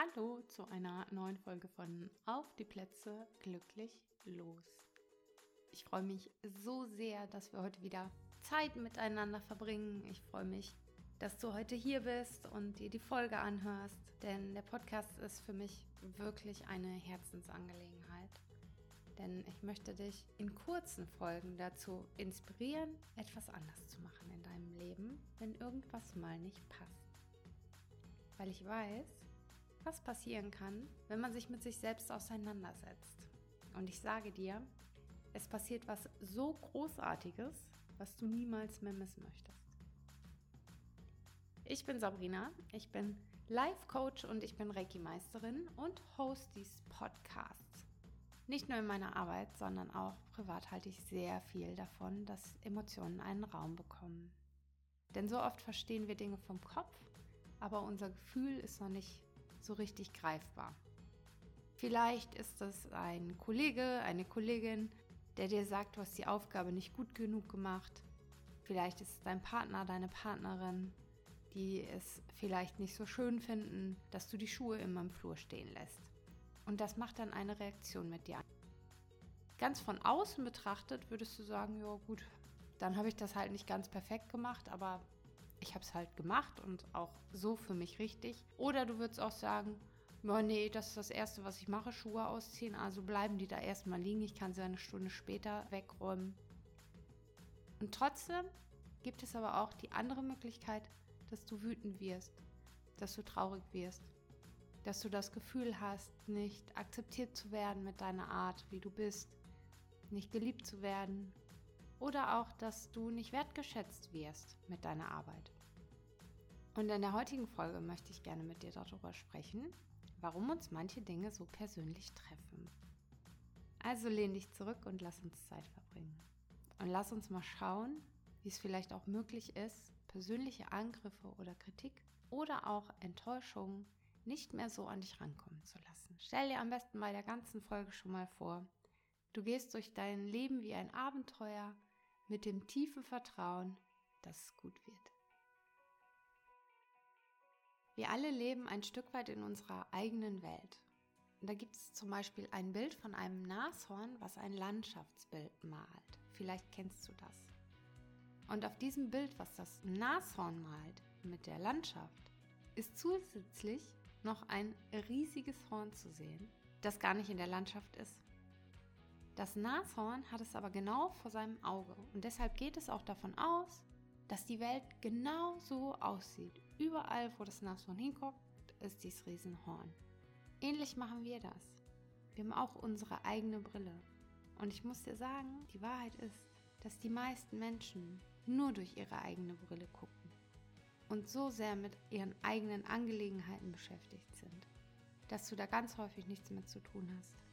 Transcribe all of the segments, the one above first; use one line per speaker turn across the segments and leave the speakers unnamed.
Hallo zu einer neuen Folge von Auf die Plätze glücklich los. Ich freue mich so sehr, dass wir heute wieder Zeit miteinander verbringen. Ich freue mich, dass du heute hier bist und dir die Folge anhörst, denn der Podcast ist für mich wirklich eine Herzensangelegenheit. Denn ich möchte dich in kurzen Folgen dazu inspirieren, etwas anders zu machen in deinem Leben, wenn irgendwas mal nicht passt. Weil ich weiß, was passieren kann, wenn man sich mit sich selbst auseinandersetzt. Und ich sage dir, es passiert was so Großartiges, was du niemals mehr missen möchtest. Ich bin Sabrina, ich bin Life Coach und ich bin Reiki-Meisterin und Host dieses Podcasts. Nicht nur in meiner Arbeit, sondern auch privat halte ich sehr viel davon, dass Emotionen einen Raum bekommen. Denn so oft verstehen wir Dinge vom Kopf, aber unser Gefühl ist noch nicht so richtig greifbar. Vielleicht ist es ein Kollege, eine Kollegin, der dir sagt, du hast die Aufgabe nicht gut genug gemacht. Vielleicht ist es dein Partner, deine Partnerin, die es vielleicht nicht so schön finden, dass du die Schuhe immer im Flur stehen lässt. Und das macht dann eine Reaktion mit dir. Ganz von außen betrachtet würdest du sagen, ja gut, dann habe ich das halt nicht ganz perfekt gemacht, aber ich habe es halt gemacht und auch so für mich richtig. Oder du würdest auch sagen, oh nee, das ist das Erste, was ich mache, Schuhe ausziehen. Also bleiben die da erstmal liegen. Ich kann sie eine Stunde später wegräumen. Und trotzdem gibt es aber auch die andere Möglichkeit, dass du wütend wirst, dass du traurig wirst, dass du das Gefühl hast, nicht akzeptiert zu werden mit deiner Art, wie du bist, nicht geliebt zu werden oder auch, dass du nicht wertgeschätzt wirst mit deiner Arbeit. Und in der heutigen Folge möchte ich gerne mit dir darüber sprechen, warum uns manche Dinge so persönlich treffen. Also lehn dich zurück und lass uns Zeit verbringen. Und lass uns mal schauen, wie es vielleicht auch möglich ist, persönliche Angriffe oder Kritik oder auch Enttäuschungen nicht mehr so an dich rankommen zu lassen. Stell dir am besten bei der ganzen Folge schon mal vor, du gehst durch dein Leben wie ein Abenteuer mit dem tiefen Vertrauen, dass es gut wird. Wir alle leben ein Stück weit in unserer eigenen Welt. Da gibt es zum Beispiel ein Bild von einem Nashorn, was ein Landschaftsbild malt. Vielleicht kennst du das. Und auf diesem Bild, was das Nashorn malt mit der Landschaft, ist zusätzlich noch ein riesiges Horn zu sehen, das gar nicht in der Landschaft ist. Das Nashorn hat es aber genau vor seinem Auge und deshalb geht es auch davon aus, dass die Welt genau so aussieht. Überall, wo das Nashorn hinguckt, ist dieses Riesenhorn. Ähnlich machen wir das. Wir haben auch unsere eigene Brille. Und ich muss dir sagen, die Wahrheit ist, dass die meisten Menschen nur durch ihre eigene Brille gucken und so sehr mit ihren eigenen Angelegenheiten beschäftigt sind, dass du da ganz häufig nichts mehr zu tun hast.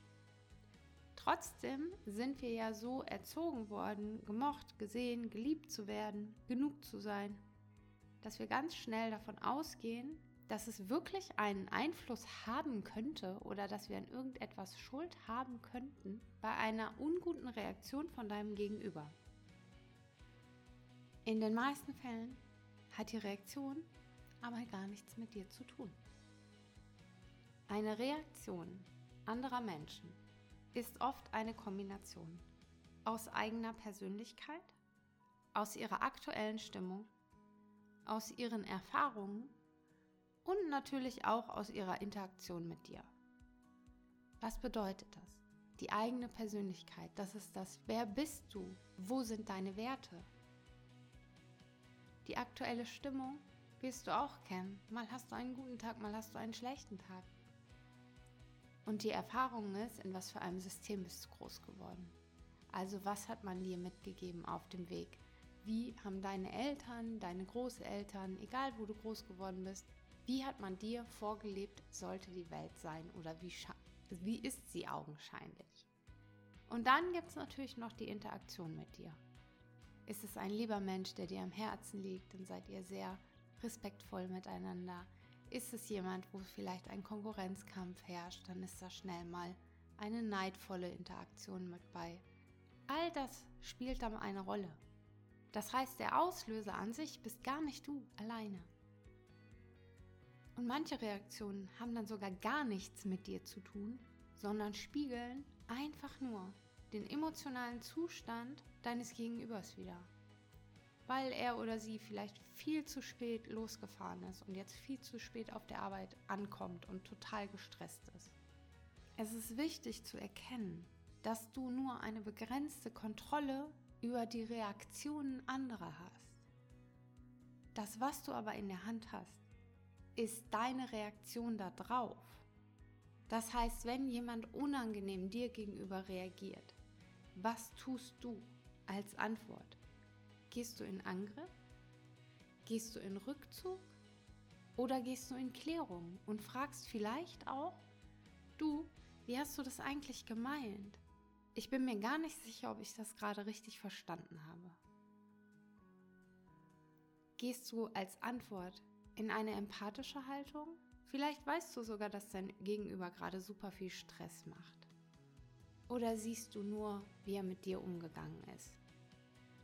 Trotzdem sind wir ja so erzogen worden, gemocht, gesehen, geliebt zu werden, genug zu sein, dass wir ganz schnell davon ausgehen, dass es wirklich einen Einfluss haben könnte oder dass wir an irgendetwas Schuld haben könnten bei einer unguten Reaktion von deinem Gegenüber. In den meisten Fällen hat die Reaktion aber gar nichts mit dir zu tun. Eine Reaktion anderer Menschen ist oft eine Kombination aus eigener Persönlichkeit, aus ihrer aktuellen Stimmung, aus ihren Erfahrungen und natürlich auch aus ihrer Interaktion mit dir. Was bedeutet das? Die eigene Persönlichkeit, das ist das, wer bist du? Wo sind deine Werte? Die aktuelle Stimmung wirst du auch kennen. Mal hast du einen guten Tag, mal hast du einen schlechten Tag. Und die Erfahrung ist, in was für einem System bist du groß geworden. Also was hat man dir mitgegeben auf dem Weg? Wie haben deine Eltern, deine Großeltern, egal wo du groß geworden bist, wie hat man dir vorgelebt, sollte die Welt sein oder wie, wie ist sie augenscheinlich? Und dann gibt es natürlich noch die Interaktion mit dir. Ist es ein lieber Mensch, der dir am Herzen liegt, dann seid ihr sehr respektvoll miteinander. Ist es jemand, wo vielleicht ein Konkurrenzkampf herrscht, dann ist da schnell mal eine neidvolle Interaktion mit bei. All das spielt dann eine Rolle. Das heißt, der Auslöser an sich bist gar nicht du alleine. Und manche Reaktionen haben dann sogar gar nichts mit dir zu tun, sondern spiegeln einfach nur den emotionalen Zustand deines Gegenübers wieder. Weil er oder sie vielleicht viel zu spät losgefahren ist und jetzt viel zu spät auf der Arbeit ankommt und total gestresst ist. Es ist wichtig zu erkennen, dass du nur eine begrenzte Kontrolle über die Reaktionen anderer hast. Das, was du aber in der Hand hast, ist deine Reaktion darauf. Das heißt, wenn jemand unangenehm dir gegenüber reagiert, was tust du als Antwort? Gehst du in Angriff? Gehst du in Rückzug? Oder gehst du in Klärung und fragst vielleicht auch, du, wie hast du das eigentlich gemeint? Ich bin mir gar nicht sicher, ob ich das gerade richtig verstanden habe. Gehst du als Antwort in eine empathische Haltung? Vielleicht weißt du sogar, dass dein Gegenüber gerade super viel Stress macht. Oder siehst du nur, wie er mit dir umgegangen ist?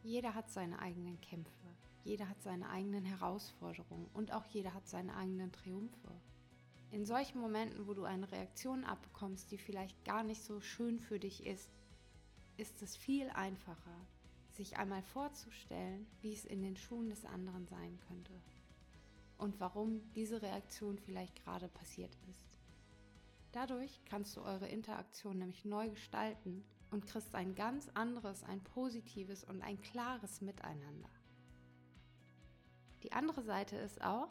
Jeder hat seine eigenen Kämpfe, jeder hat seine eigenen Herausforderungen und auch jeder hat seine eigenen Triumphe. In solchen Momenten, wo du eine Reaktion abbekommst, die vielleicht gar nicht so schön für dich ist, ist es viel einfacher, sich einmal vorzustellen, wie es in den Schuhen des anderen sein könnte und warum diese Reaktion vielleicht gerade passiert ist. Dadurch kannst du eure Interaktion nämlich neu gestalten und kriegst ein ganz anderes, ein positives und ein klares Miteinander. Die andere Seite ist auch,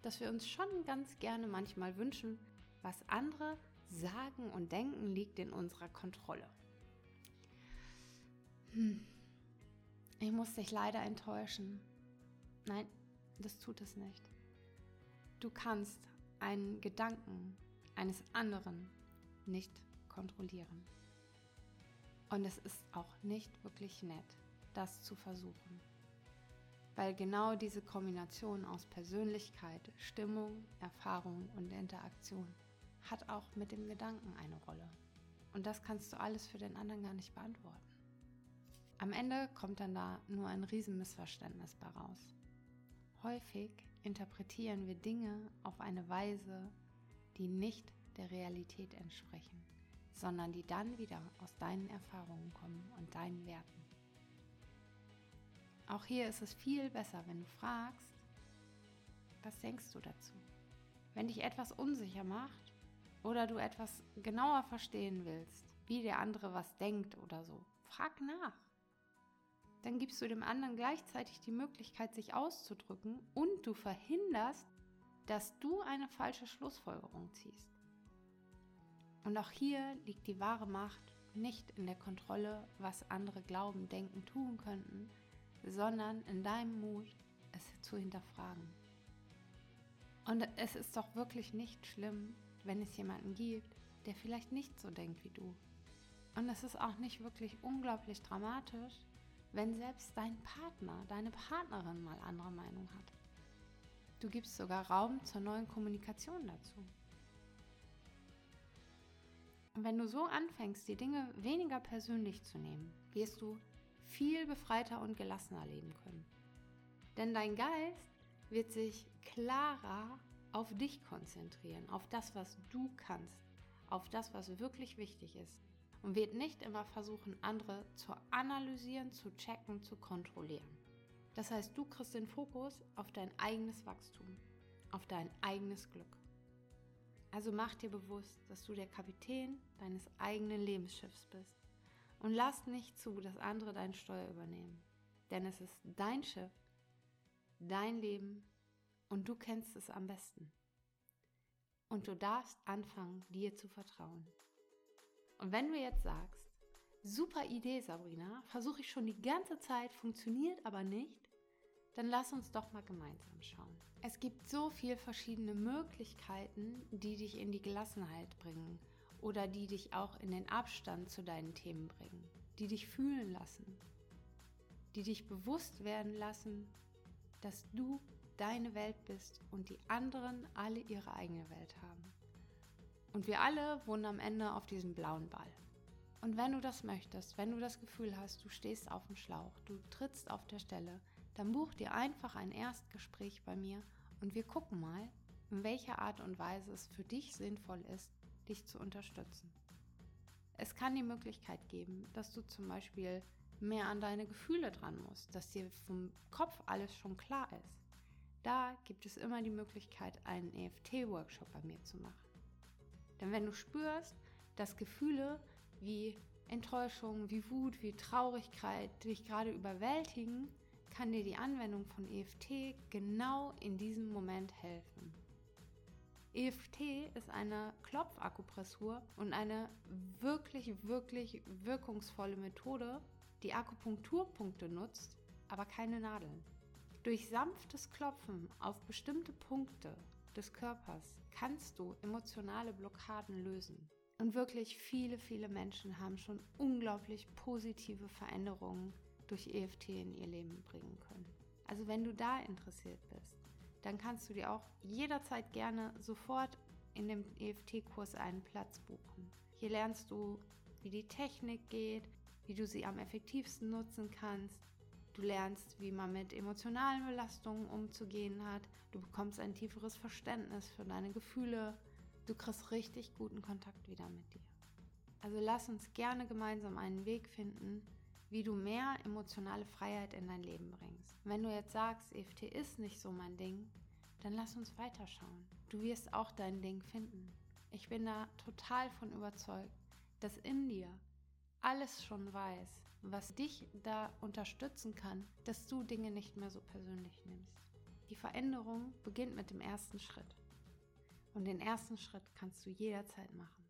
dass wir uns schon ganz gerne manchmal wünschen, was andere sagen und denken liegt in unserer Kontrolle. Hm. Ich muss dich leider enttäuschen. Nein, das tut es nicht. Du kannst einen Gedanken eines anderen nicht kontrollieren. Und es ist auch nicht wirklich nett, das zu versuchen. Weil genau diese Kombination aus Persönlichkeit, Stimmung, Erfahrung und Interaktion hat auch mit dem Gedanken eine Rolle. Und das kannst du alles für den anderen gar nicht beantworten. Am Ende kommt dann da nur ein Riesenmissverständnis bei raus. Häufig interpretieren wir Dinge auf eine Weise, die nicht der Realität entsprechen, sondern die dann wieder aus deinen Erfahrungen kommen und deinen Werten. Auch hier ist es viel besser, wenn du fragst, was denkst du dazu? Wenn dich etwas unsicher macht oder du etwas genauer verstehen willst, wie der andere was denkt oder so, frag nach dann gibst du dem anderen gleichzeitig die Möglichkeit, sich auszudrücken und du verhinderst, dass du eine falsche Schlussfolgerung ziehst. Und auch hier liegt die wahre Macht nicht in der Kontrolle, was andere glauben, denken, tun könnten, sondern in deinem Mut, es zu hinterfragen. Und es ist doch wirklich nicht schlimm, wenn es jemanden gibt, der vielleicht nicht so denkt wie du. Und es ist auch nicht wirklich unglaublich dramatisch, wenn selbst dein Partner, deine Partnerin mal andere Meinung hat. Du gibst sogar Raum zur neuen Kommunikation dazu. Und wenn du so anfängst, die Dinge weniger persönlich zu nehmen, wirst du viel befreiter und gelassener leben können. Denn dein Geist wird sich klarer auf dich konzentrieren, auf das, was du kannst, auf das, was wirklich wichtig ist und wird nicht immer versuchen, andere zu analysieren, zu checken, zu kontrollieren. Das heißt, du kriegst den Fokus auf dein eigenes Wachstum, auf dein eigenes Glück. Also mach dir bewusst, dass du der Kapitän deines eigenen Lebensschiffs bist und lass nicht zu, dass andere dein Steuer übernehmen. Denn es ist dein Schiff, dein Leben und du kennst es am besten. Und du darfst anfangen, dir zu vertrauen. Und wenn du jetzt sagst, super Idee, Sabrina, versuche ich schon die ganze Zeit, funktioniert aber nicht, dann lass uns doch mal gemeinsam schauen. Es gibt so viele verschiedene Möglichkeiten, die dich in die Gelassenheit bringen oder die dich auch in den Abstand zu deinen Themen bringen, die dich fühlen lassen, die dich bewusst werden lassen, dass du deine Welt bist und die anderen alle ihre eigene Welt haben. Und wir alle wohnen am Ende auf diesem blauen Ball. Und wenn du das möchtest, wenn du das Gefühl hast, du stehst auf dem Schlauch, du trittst auf der Stelle, dann buch dir einfach ein Erstgespräch bei mir und wir gucken mal, in welcher Art und Weise es für dich sinnvoll ist, dich zu unterstützen. Es kann die Möglichkeit geben, dass du zum Beispiel mehr an deine Gefühle dran musst, dass dir vom Kopf alles schon klar ist. Da gibt es immer die Möglichkeit, einen EFT-Workshop bei mir zu machen. Denn wenn du spürst, dass Gefühle wie Enttäuschung, wie Wut, wie Traurigkeit dich gerade überwältigen, kann dir die Anwendung von EFT genau in diesem Moment helfen. EFT ist eine Klopfakupressur und eine wirklich, wirklich wirkungsvolle Methode, die Akupunkturpunkte nutzt, aber keine Nadeln. Durch sanftes Klopfen auf bestimmte Punkte des Körpers kannst du emotionale Blockaden lösen. Und wirklich viele, viele Menschen haben schon unglaublich positive Veränderungen durch EFT in ihr Leben bringen können. Also wenn du da interessiert bist, dann kannst du dir auch jederzeit gerne sofort in dem EFT-Kurs einen Platz buchen. Hier lernst du, wie die Technik geht, wie du sie am effektivsten nutzen kannst. Du lernst, wie man mit emotionalen Belastungen umzugehen hat. Du bekommst ein tieferes Verständnis für deine Gefühle. Du kriegst richtig guten Kontakt wieder mit dir. Also lass uns gerne gemeinsam einen Weg finden, wie du mehr emotionale Freiheit in dein Leben bringst. Wenn du jetzt sagst, EFT ist nicht so mein Ding, dann lass uns weiterschauen. Du wirst auch dein Ding finden. Ich bin da total von überzeugt, dass in dir alles schon weiß, was dich da unterstützen kann, dass du Dinge nicht mehr so persönlich nimmst. Die Veränderung beginnt mit dem ersten Schritt. Und den ersten Schritt kannst du jederzeit machen.